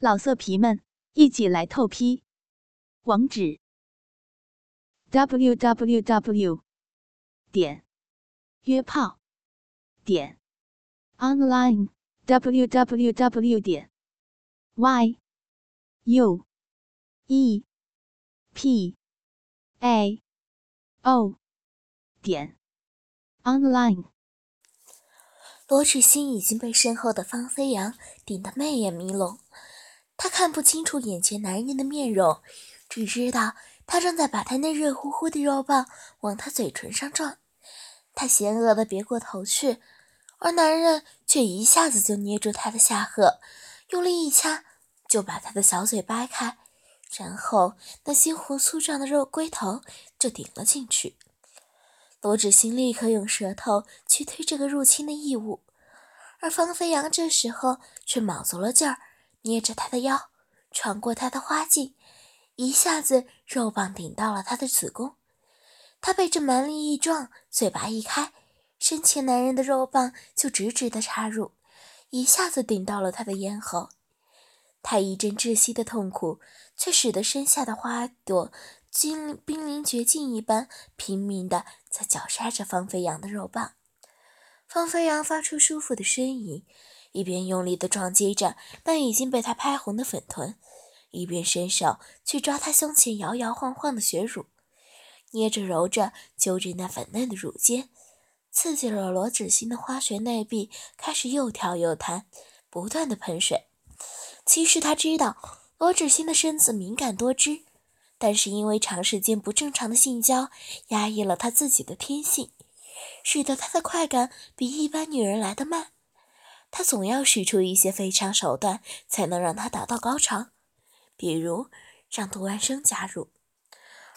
老色皮们，一起来透批！网址：w w w 点约炮点 online w w w 点 y u e p a o 点 online。罗志新已经被身后的方飞扬顶得媚眼迷笼。他看不清楚眼前男人的面容，只知道他正在把他那热乎乎的肉棒往他嘴唇上撞。他邪恶地别过头去，而男人却一下子就捏住他的下颌，用力一掐，就把他的小嘴掰开，然后那鲜活粗壮的肉龟头就顶了进去。罗志兴立刻用舌头去推这个入侵的异物，而方飞扬这时候却卯足了劲儿。捏着他的腰，穿过他的花茎，一下子肉棒顶到了他的子宫。他被这蛮力一撞，嘴巴一开，身前男人的肉棒就直直的插入，一下子顶到了他的咽喉。他一阵窒息的痛苦，却使得身下的花朵濒濒临绝境一般，拼命的在绞杀着方飞扬的肉棒。方飞扬发出舒服的呻吟。一边用力地撞击着那已经被他拍红的粉臀，一边伸手去抓他胸前摇摇晃晃的血乳，捏着揉着揪着那粉嫩的乳尖，刺激了罗子欣的花穴内壁开始又跳又弹，不断的喷水。其实他知道罗子欣的身子敏感多汁，但是因为长时间不正常的性交，压抑了他自己的天性，使得他的快感比一般女人来得慢。他总要使出一些非常手段，才能让他达到高潮，比如让杜安生加入，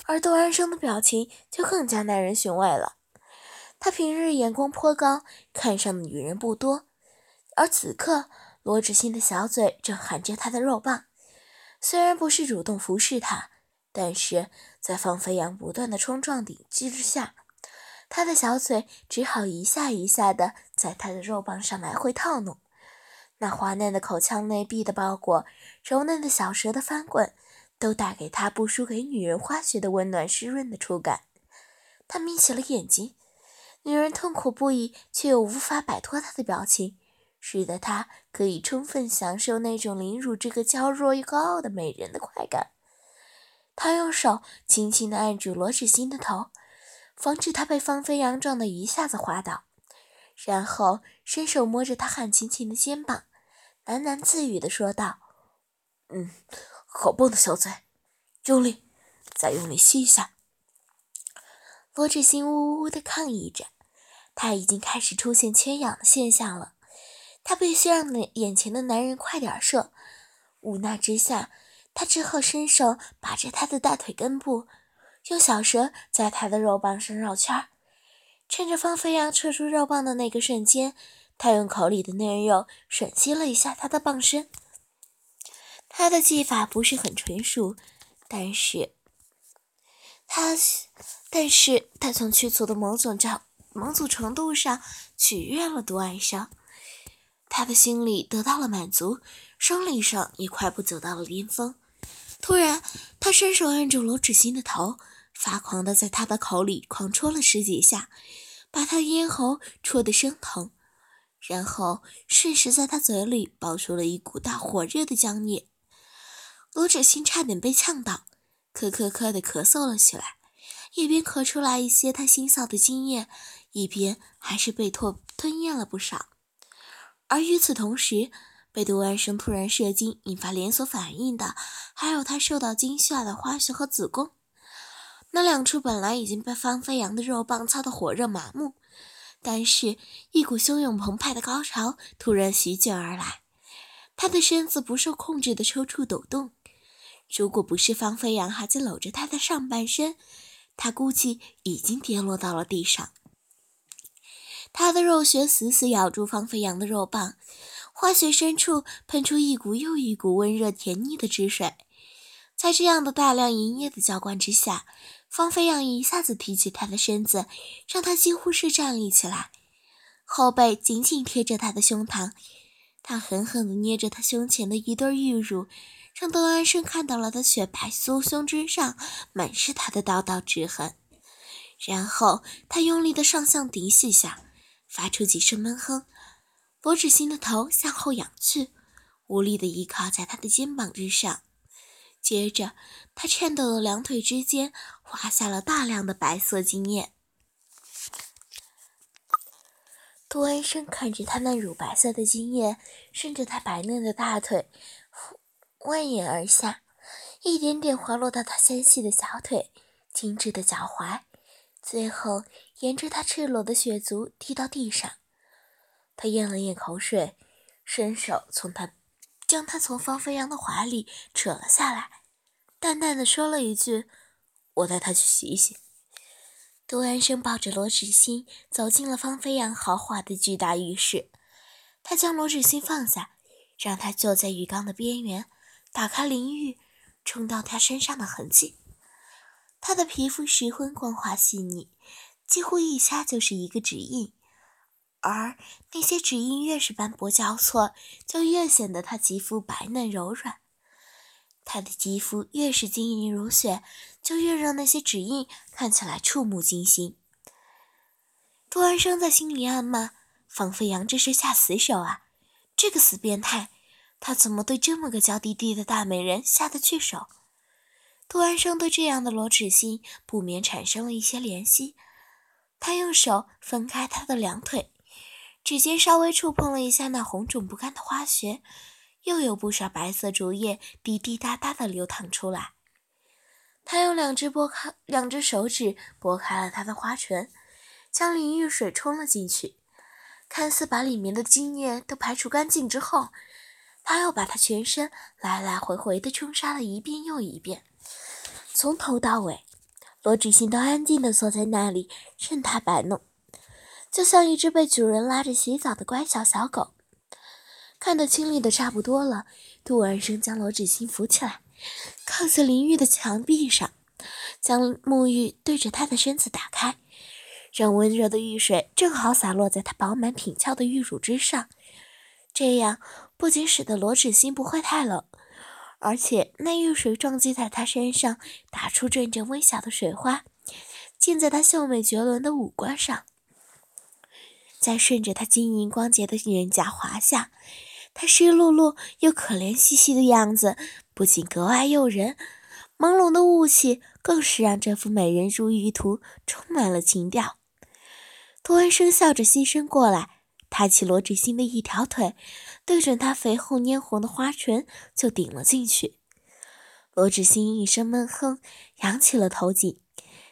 而杜安生的表情就更加耐人寻味了。他平日眼光颇高，看上的女人不多，而此刻罗志新的小嘴正含着他的肉棒，虽然不是主动服侍他，但是在方飞扬不断的冲撞顶击之下。他的小嘴只好一下一下的在他的肉棒上来回套弄，那滑嫩的口腔内壁的包裹，柔嫩的小舌的翻滚，都带给他不输给女人花穴的温暖湿润的触感。他眯起了眼睛，女人痛苦不已却又无法摆脱他的表情，使得他可以充分享受那种凌辱这个娇弱又高傲的美人的快感。他用手轻轻地按住罗芷欣的头。防止他被方飞扬撞得一下子滑倒，然后伸手摸着他汗青青的肩膀，喃喃自语地说道：“嗯，好棒的小嘴，用力，再用力吸一下。”罗志新呜呜地抗议着，他已经开始出现缺氧的现象了，他必须让眼前的男人快点射。无奈之下，他只好伸手把着他的大腿根部。用小蛇在他的肉棒上绕圈儿，趁着方飞扬撤出肉棒的那个瞬间，他用口里的嫩肉吮吸了一下他的棒身。他的技法不是很纯熟，但是他，但是他从屈足的某种程某种程度上取悦了杜安生，他的心里得到了满足，生理上也快步走到了巅峰。突然，他伸手按住罗芷欣的头。发狂的在他的口里狂戳了十几下，把他的咽喉戳得生疼，然后瞬时在他嘴里爆出了一股大火热的浆液。罗芷欣差点被呛到，咳咳咳的咳嗽了起来，一边咳出来一些他腥臊的精液，一边还是被唾吞咽了不少。而与此同时，被杜安生突然射精引发连锁反应的，还有他受到惊吓的花穴和子宫。那两处本来已经被方飞扬的肉棒操得火热麻木，但是，一股汹涌澎湃的高潮突然席卷而来，他的身子不受控制的抽搐抖动。如果不是方飞扬还在搂着他的上半身，他估计已经跌落到了地上。他的肉穴死死咬住方飞扬的肉棒，花穴深处喷出一股又一股温热甜腻的汁水，在这样的大量营液的浇灌之下。方飞扬一下子提起他的身子，让他几乎是站立起来，后背紧紧贴着他的胸膛，他狠狠地捏着他胸前的一对玉乳，让窦安生看到了他雪白酥胸之上满是他的刀刀之痕。然后他用力地上向顶几下，发出几声闷哼。罗芷欣的头向后仰去，无力地依靠在他的肩膀之上。接着，他颤抖的两腿之间滑下了大量的白色精液。杜安生看着他那乳白色的精液顺着他白嫩的大腿蜿蜒而下，一点点滑落到他纤细的小腿、精致的脚踝，最后沿着他赤裸的血足滴到地上。他咽了咽口水，伸手从他将他从方飞扬的怀里扯了下来，淡淡的说了一句：“我带他去洗洗。”杜安生抱着罗芷欣走进了方飞扬豪华的巨大浴室。他将罗芷欣放下，让她坐在浴缸的边缘，打开淋浴，冲到她身上的痕迹。她的皮肤十分光滑细腻，几乎一掐就是一个指印，而那些指印越是斑驳交错，就越显得她肌肤白嫩柔软。她的肌肤越是晶莹如雪。就越让那些指印看起来触目惊心。杜安生在心里暗骂：“方飞扬这是下死手啊！这个死变态，他怎么对这么个娇滴滴的大美人下得去手？”杜安生对这样的罗芷欣不免产生了一些怜惜。他用手分开她的两腿，指尖稍微触碰了一下那红肿不干的花穴，又有不少白色竹叶滴滴答答的流淌出来。他用两只拨开，两只手指拨开了她的花唇，将淋浴水冲了进去，看似把里面的精液都排除干净之后，他又把她全身来来回回的冲刷了一遍又一遍，从头到尾，罗芷欣都安静的坐在那里任他摆弄，就像一只被主人拉着洗澡的乖巧小狗。看得清理的差不多了，杜安生将罗芷欣扶起来。靠在淋浴的墙壁上，将沐浴对着她的身子打开，让温热的浴水正好洒落在她饱满挺翘的玉乳之上。这样不仅使得罗芷心不会太冷，而且那浴水撞击在她身上，打出阵阵微小的水花，溅在她秀美绝伦的五官上，再顺着她晶莹光洁的脸颊滑下。她湿漉漉又可怜兮兮的样子。不仅格外诱人，朦胧的雾气更是让这幅美人如玉图充满了情调。杜安生笑着牺牲过来，抬起罗志新的一条腿，对准她肥厚嫣红的花唇就顶了进去。罗志新一声闷哼，扬起了头颈，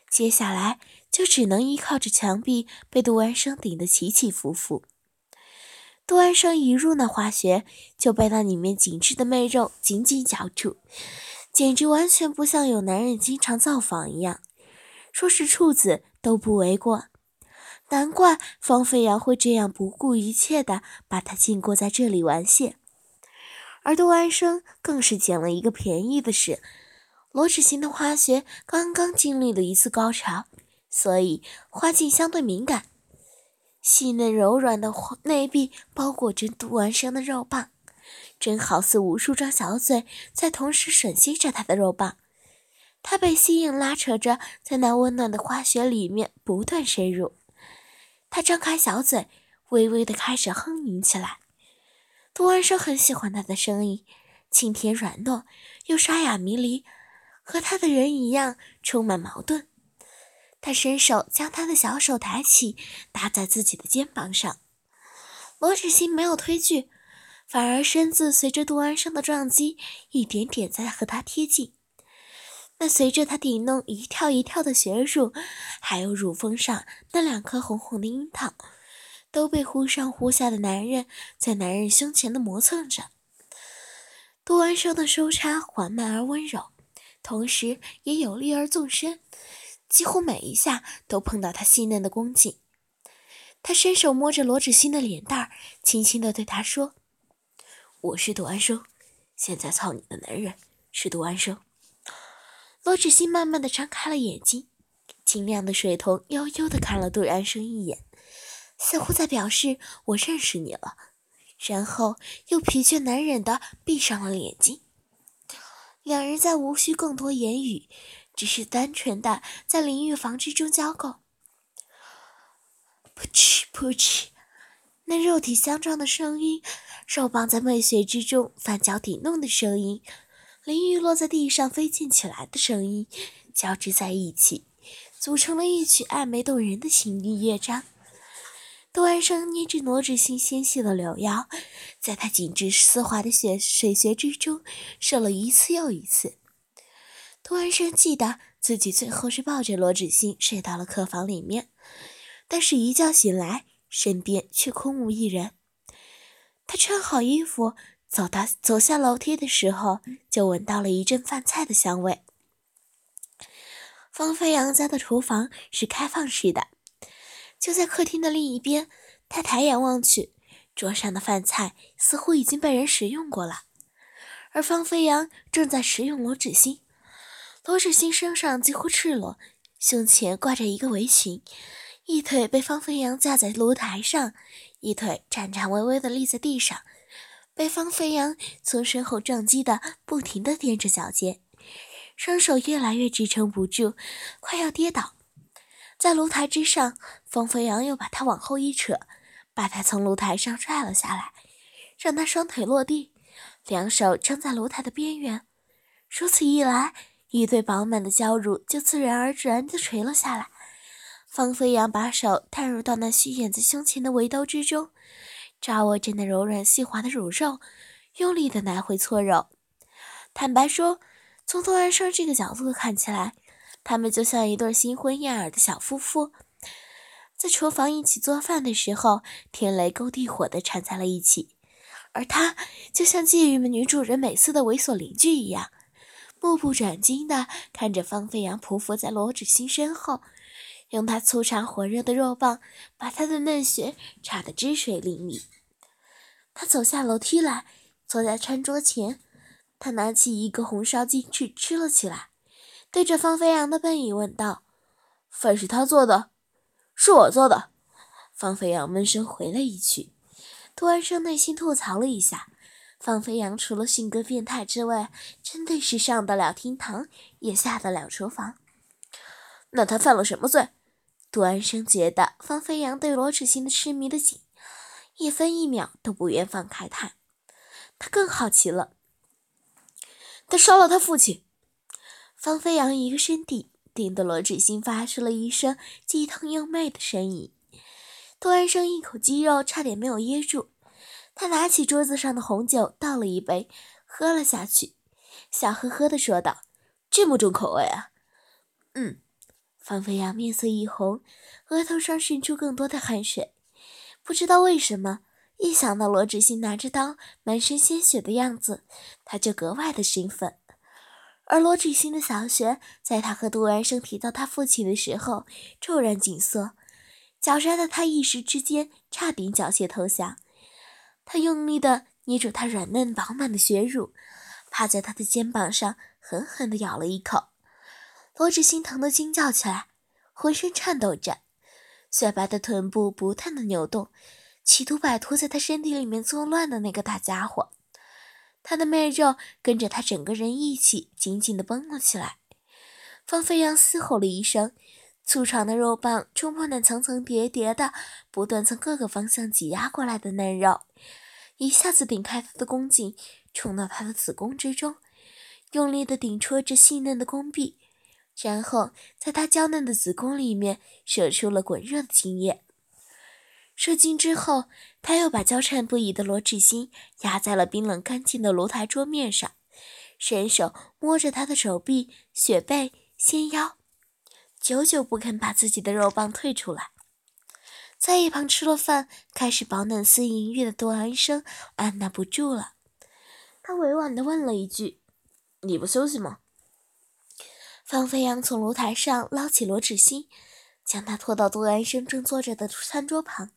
接下来就只能依靠着墙壁，被杜安生顶得起起伏伏。杜安生一入那花穴，就被那里面紧致的媚肉紧紧咬住，简直完全不像有男人经常造访一样，说是处子都不为过。难怪方飞扬会这样不顾一切的把他禁锢在这里玩亵。而杜安生更是捡了一个便宜的是，罗芷欣的花穴刚刚经历了一次高潮，所以花茎相对敏感。细嫩柔软的内壁包裹着杜安生的肉棒，真好似无数张小嘴在同时吮吸着他的肉棒。他被吸引，拉扯着在那温暖的花穴里面不断深入。他张开小嘴，微微的开始哼吟起来。杜安生很喜欢他的声音，清甜软糯，又沙哑迷离，和他的人一样充满矛盾。他伸手将他的小手抬起，搭在自己的肩膀上。罗芷欣没有推拒，反而身子随着杜安生的撞击，一点点在和他贴近。那随着他顶弄一跳一跳的血乳，还有乳峰上那两颗红红的樱桃，都被忽上忽下的男人在男人胸前的磨蹭着。杜安生的收插缓慢而温柔，同时也有力而纵深。几乎每一下都碰到他细嫩的宫颈，他伸手摸着罗芷欣的脸蛋儿，轻轻地对她说：“我是杜安生，现在操你的男人是杜安生。”罗芷欣慢慢地张开了眼睛，清亮的水瞳悠悠地看了杜安生一眼，似乎在表示：“我认识你了。”然后又疲倦难忍地闭上了眼睛。两人再无需更多言语，只是单纯的在淋浴房之中交媾。噗嗤噗嗤，那肉体相撞的声音，肉棒在媚穴之中翻搅抵弄的声音，淋浴落在地上飞溅起来的声音，交织在一起，组成了一曲暧昧动人的情欲乐章。杜安生捏着罗志新纤细的柳腰，在他紧致丝滑的雪水穴之中射了一次又一次。突然生记得自己最后是抱着罗志新睡到了客房里面，但是一觉醒来，身边却空无一人。他穿好衣服，走到走下楼梯的时候，就闻到了一阵饭菜的香味。方飞扬家的厨房是开放式的。就在客厅的另一边，他抬眼望去，桌上的饭菜似乎已经被人食用过了，而方飞扬正在食用罗芷欣。罗芷欣身上几乎赤裸，胸前挂着一个围裙，一腿被方飞扬架在炉台上，一腿颤颤巍巍地立在地上，被方飞扬从身后撞击的不停地踮着脚尖，双手越来越支撑不住，快要跌倒。在炉台之上，方飞扬又把他往后一扯，把他从炉台上拽了下来，让他双腿落地，两手撑在炉台的边缘。如此一来，一对饱满的娇乳就自然而然地垂了下来。方飞扬把手探入到那虚掩在胸前的围兜之中，抓握着那柔软细滑的乳肉，用力地来回搓揉。坦白说，从杜安生这个角度看起来，他们就像一对新婚燕尔的小夫妇，在厨房一起做饭的时候，天雷勾地火地缠在了一起；而他就像觊觎女主人美色的猥琐邻居一样，目不转睛地看着方飞扬匍匐在罗芷欣身后，用他粗长火热的肉棒把他的嫩穴插得汁水淋漓。他走下楼梯来，坐在餐桌前，他拿起一个红烧鸡翅吃了起来。对着方飞扬的背影问道：“饭是他做的，是我做的。”方飞扬闷声回了一句。杜安生内心吐槽了一下：方飞扬除了性格变态之外，真的是上得了厅堂，也下得了厨房。那他犯了什么罪？杜安生觉得方飞扬对罗芷欣的痴迷的紧，一分一秒都不愿放开他。他更好奇了：他烧了他父亲。方飞扬一个身体，顶得罗芷欣发出了一声既疼又媚的呻吟。杜安生一口鸡肉差点没有噎住，他拿起桌子上的红酒倒了一杯，喝了下去，笑呵呵地说道：“这么重口味啊？”“嗯。”方飞扬面色一红，额头上渗出更多的汗水。不知道为什么，一想到罗芷欣拿着刀满身鲜血的样子，他就格外的兴奋。而罗芷欣的小穴，在他和杜安生提到他父亲的时候，骤然紧缩，绞杀的他一时之间差点缴械投降。他用力地捏住他软嫩饱满的血乳，趴在他的肩膀上狠狠地咬了一口。罗芷心疼得惊叫起来，浑身颤抖着，雪白的臀部不断的扭动，企图摆脱在他身体里面作乱的那个大家伙。他的媚肉跟着他整个人一起紧紧地绷了起来。方飞扬嘶吼了一声，粗长的肉棒冲破那层层叠叠的、不断从各个方向挤压过来的嫩肉，一下子顶开他的宫颈，冲到他的子宫之中，用力地顶戳着细嫩的宫壁，然后在他娇嫩的子宫里面射出了滚热的精液。射精之后，他又把娇颤不已的罗志新压在了冰冷干净的炉台桌面上，伸手摸着他的手臂、雪背、纤腰，久久不肯把自己的肉棒退出来。在一旁吃了饭，开始饱暖思淫欲的杜安生按捺不住了，他委婉地问了一句：“你不休息吗？”方飞扬从炉台上捞起罗志新，将他拖到杜安生正坐着的餐桌旁。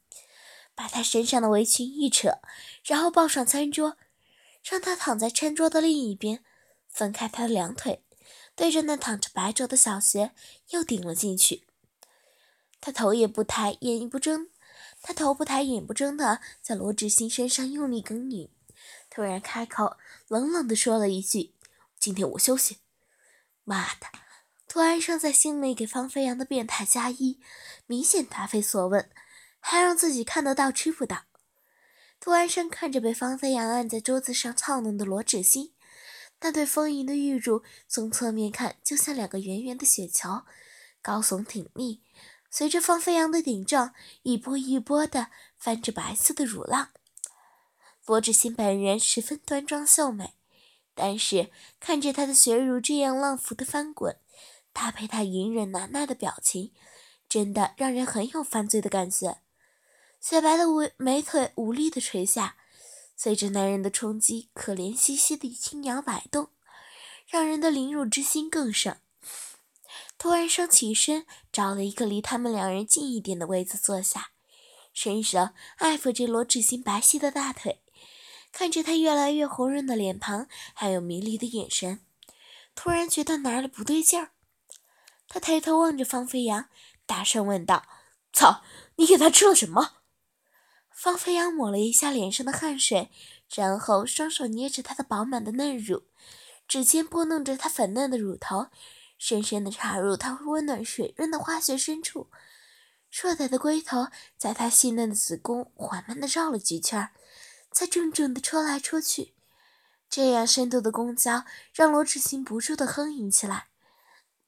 把他身上的围裙一扯，然后抱上餐桌，让他躺在餐桌的另一边，分开他的两腿，对着那躺着白灼的小穴又顶了进去。他头也不抬，眼也不睁，他头不抬眼不睁的在罗志新身上用力耕耘，突然开口，冷冷地说了一句：“今天我休息。”妈的！涂安生在心里给方飞扬的变态加一，明显答非所问，还让自己看得到吃不到。涂安生看着被方飞扬按在桌子上操弄的罗志新，那对丰盈的玉乳从侧面看就像两个圆圆的雪球，高耸挺立。随着方飞扬的顶撞，一波一波的翻着白色的乳浪。薄志新本人十分端庄秀美，但是看着她的血乳这样浪浮的翻滚，搭配他隐忍难耐的表情，真的让人很有犯罪的感觉。雪白的美美腿无力的垂下，随着男人的冲击，可怜兮兮的轻摇摆动，让人的凌辱之心更盛。突然升起身，找了一个离他们两人近一点的位子坐下，伸手爱抚着罗志新白皙的大腿，看着他越来越红润的脸庞，还有迷离的眼神，突然觉得哪里不对劲儿。他抬头望着方飞扬，大声问道：“操，你给他吃了什么？”方飞扬抹了一下脸上的汗水，然后双手捏着他的饱满的嫩乳，指尖拨弄着他粉嫩的乳头。深深地插入他温暖水润的花穴深处，硕大的龟头在他细嫩的子宫缓慢地绕了几圈，才重重地戳来戳去。这样深度的公交让罗志新不住地哼吟起来：“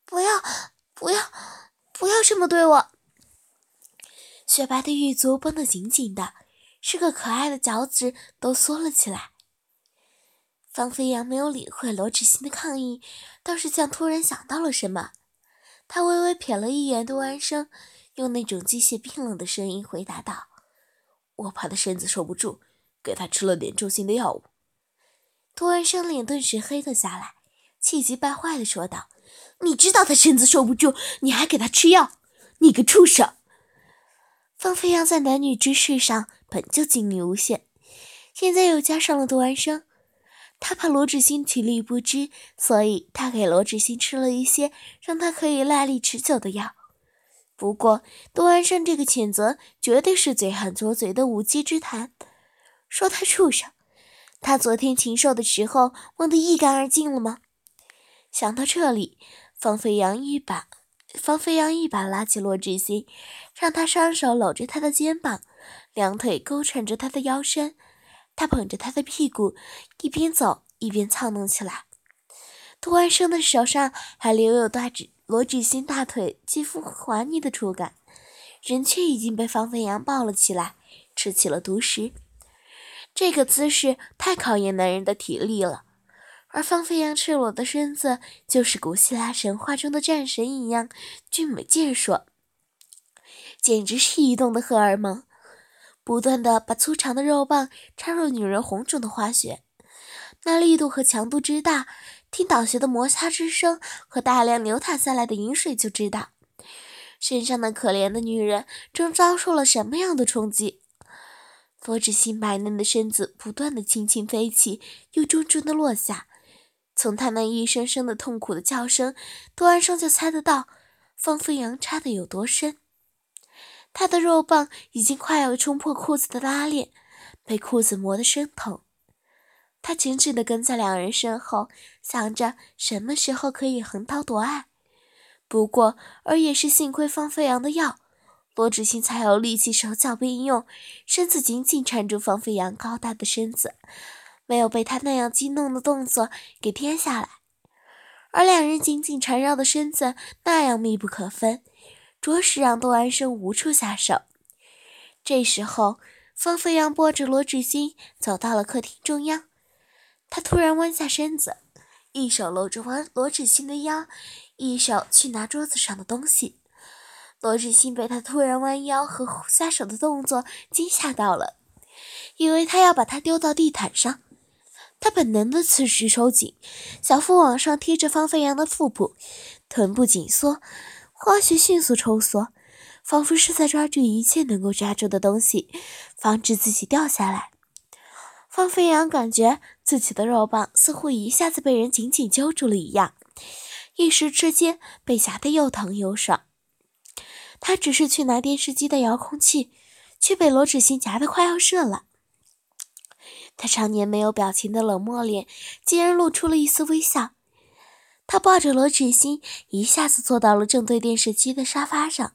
不要，不要，不要这么对我！”雪白的玉足绷得紧紧的，是个可爱的脚趾都缩了起来。方飞扬没有理会罗志新的抗议，倒是像突然想到了什么。他微微瞥了一眼杜安生，用那种机械冰冷的声音回答道：“我怕他身子受不住，给他吃了点助兴的药物。”杜安生脸顿时黑了下来，气急败坏地说道：“你知道他身子受不住，你还给他吃药？你个畜生！”方飞扬在男女之事上本就精力无限，现在又加上了杜安生。他怕罗志新体力不支，所以他给罗志新吃了一些让他可以耐力持久的药。不过，杜安生这个谴责绝对是嘴狠拙嘴的无稽之谈。说他畜生，他昨天禽兽的时候忘得一干二净了吗？想到这里，方飞扬一把方飞扬一把拉起罗志新，让他双手搂着他的肩膀，两腿勾缠着他的腰身。他捧着他的屁股，一边走一边操弄起来。杜安生的手上还留有大指罗志新大腿肌肤滑腻的触感，人却已经被方飞扬抱了起来，吃起了独食。这个姿势太考验男人的体力了，而方飞扬赤裸的身子就是古希腊神话中的战神一样俊美健硕，简直是移动的荷尔蒙。不断的把粗长的肉棒插入女人红肿的花穴，那力度和强度之大，听倒穴的摩擦之声和大量流淌下来的饮水就知道，身上的可怜的女人正遭受了什么样的冲击。佛指新白嫩的身子不断的轻轻飞起，又重重的落下，从他那一声声的痛苦的叫声，杜安生就猜得到方飞扬插的有多深。他的肉棒已经快要冲破裤子的拉链，被裤子磨得生疼。他紧紧地跟在两人身后，想着什么时候可以横刀夺爱。不过，而也是幸亏方飞扬的药，罗志新才有力气手脚并用，身子紧紧缠住方飞扬高大的身子，没有被他那样激动的动作给颠下来。而两人紧紧缠绕的身子那样密不可分。着实让杜安生无处下手。这时候，方飞扬拨着罗志新走到了客厅中央，他突然弯下身子，一手搂着弯罗志新的腰，一手去拿桌子上的东西。罗志新被他突然弯腰和下手的动作惊吓到了，以为他要把他丢到地毯上。他本能的此时收紧，小腹往上贴着方飞扬的腹部，臀部紧缩。花穴迅速抽缩，仿佛是在抓住一切能够抓住的东西，防止自己掉下来。方飞扬感觉自己的肉棒似乎一下子被人紧紧揪住了一样，一时之间被夹得又疼又爽。他只是去拿电视机的遥控器，却被罗芷欣夹得快要射了。他常年没有表情的冷漠脸，竟然露出了一丝微笑。他抱着罗芷欣，一下子坐到了正对电视机的沙发上，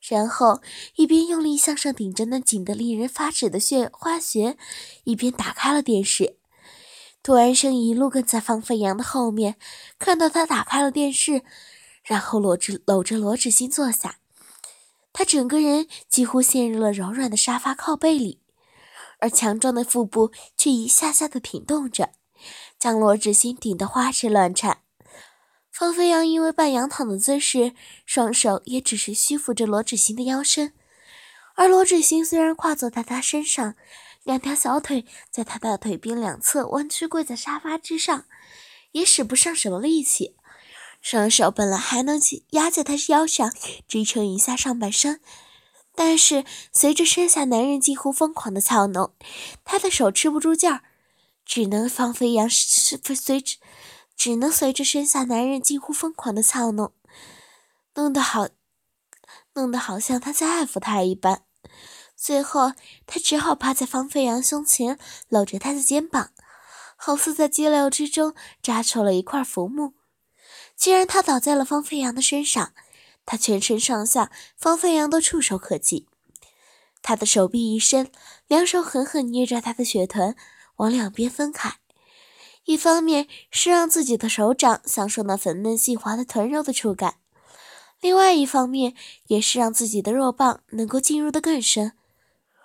然后一边用力向上顶着那紧得令人发指的血花穴，一边打开了电视。杜安生一路跟在方飞扬的后面，看到他打开了电视，然后搂着搂着罗芷欣坐下，他整个人几乎陷入了柔软的沙发靠背里。而强壮的腹部却一下下的挺动着，将罗芷欣顶得花枝乱颤。方飞扬因为半仰躺的姿势，双手也只是虚扶着罗芷欣的腰身，而罗芷欣虽然跨坐在他身上，两条小腿在他的腿边两侧弯曲跪在沙发之上，也使不上什么力气。双手本来还能压在他腰上，支撑一下上半身。但是随着身下男人几乎疯狂的操弄，他的手吃不住劲儿，只能放飞扬是随着，只能随着身下男人近乎疯狂的操弄，弄得好，弄得好像他在爱抚他一般。最后，他只好趴在方飞扬胸前，搂着他的肩膀，好似在激流之中扎出了一块浮木。既然他倒在了方飞扬的身上。他全身上下，方飞扬都触手可及。他的手臂一伸，两手狠狠捏着他的血臀，往两边分开。一方面是让自己的手掌享受那粉嫩细滑的臀肉的触感，另外一方面也是让自己的肉棒能够进入的更深。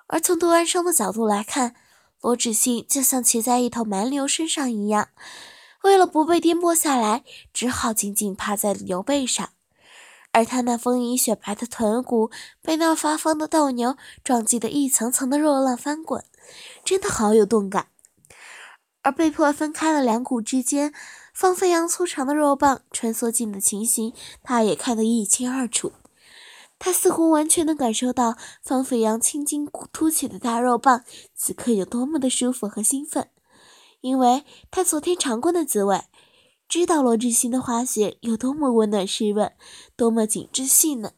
而从杜安生的角度来看，罗芷欣就像骑在一头蛮牛身上一样，为了不被颠簸下来，只好紧紧趴在牛背上。而他那丰盈雪白的臀骨被那发疯的斗牛撞击得一层层的肉浪翻滚，真的好有动感。而被迫分开了两股之间，方飞扬粗长的肉棒穿梭进的情形，他也看得一清二楚。他似乎完全能感受到方飞扬青筋凸起的大肉棒此刻有多么的舒服和兴奋，因为他昨天尝过那滋味。知道罗志新的花穴有多么温暖湿润，多么紧致细嫩。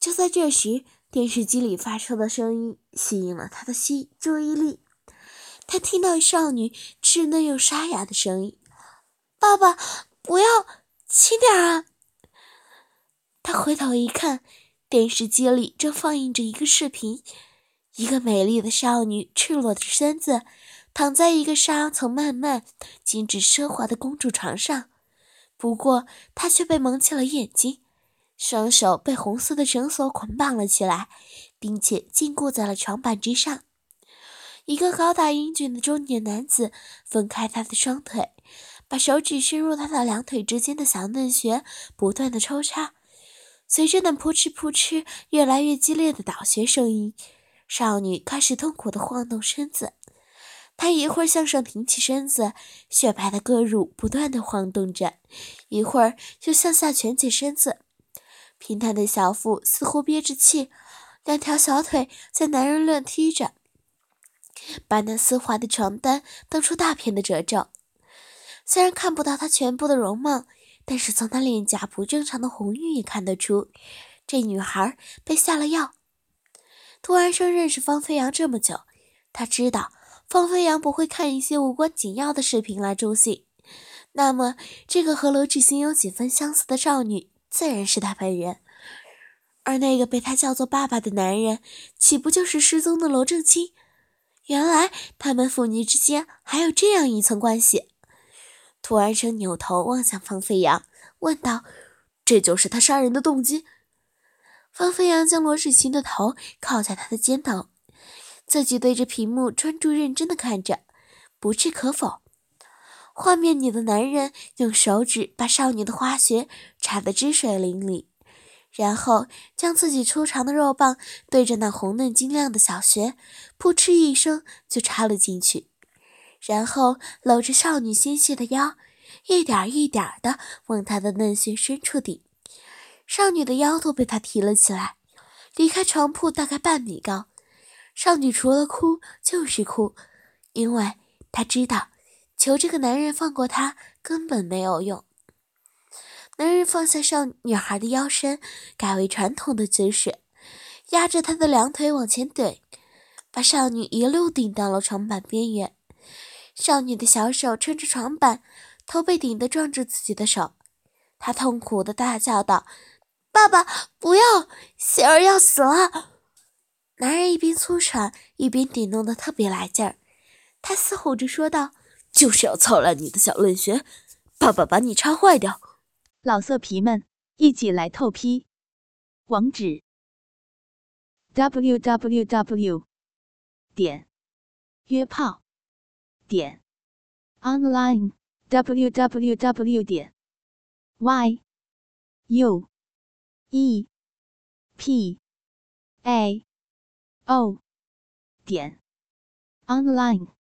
就在这时，电视机里发出的声音吸引了他的吸注意力。他听到少女稚嫩又沙哑的声音：“爸爸，不要，轻点啊！”他回头一看，电视机里正放映着一个视频，一个美丽的少女赤裸的身子。躺在一个纱层漫漫、精致奢华的公主床上，不过她却被蒙起了眼睛，双手被红色的绳索捆绑了起来，并且禁锢在了床板之上。一个高大英俊的中年男子分开她的双腿，把手指伸入她的两腿之间的小嫩穴，不断的抽插。随着那扑哧扑哧越来越激烈的倒穴声音，少女开始痛苦的晃动身子。他一会儿向上挺起身子，雪白的胳乳不断的晃动着；一会儿又向下蜷起身子，平坦的小腹似乎憋着气，两条小腿在男人乱踢着，把那丝滑的床单蹬出大片的褶皱。虽然看不到她全部的容貌，但是从她脸颊不正常的红晕也看得出，这女孩被下了药。杜安生认识方飞扬这么久，他知道。方飞扬不会看一些无关紧要的视频来助兴，那么这个和罗志兴有几分相似的少女，自然是他本人。而那个被他叫做爸爸的男人，岂不就是失踪的罗正清？原来他们父女之间还有这样一层关系。涂安生扭头望向方飞扬，问道：“这就是他杀人的动机？”方飞扬将罗志兴的头靠在他的肩头。自己对着屏幕专注认真的看着，不置可否。画面里的男人用手指把少女的花穴插得汁水淋漓，然后将自己粗长的肉棒对着那红嫩晶亮的小穴，扑哧一声就插了进去，然后搂着少女纤细的腰，一点一点的往她的嫩穴深处顶。少女的腰都被他提了起来，离开床铺大概半米高。少女除了哭就是哭，因为她知道求这个男人放过她根本没有用。男人放下少女孩的腰身，改为传统的姿势，压着她的两腿往前怼，把少女一路顶到了床板边缘。少女的小手撑着床板，头被顶得撞着自己的手，她痛苦的大叫道：“爸爸，不要！喜儿要死了！”男人一边粗喘，一边顶弄得特别来劲儿。他嘶吼着说道：“就是要操烂你的小嫩穴，爸爸把你插坏掉！”老色皮们，一起来透批！网址：w w w 点约炮点 online w w w 点 y u e p a o 点 online。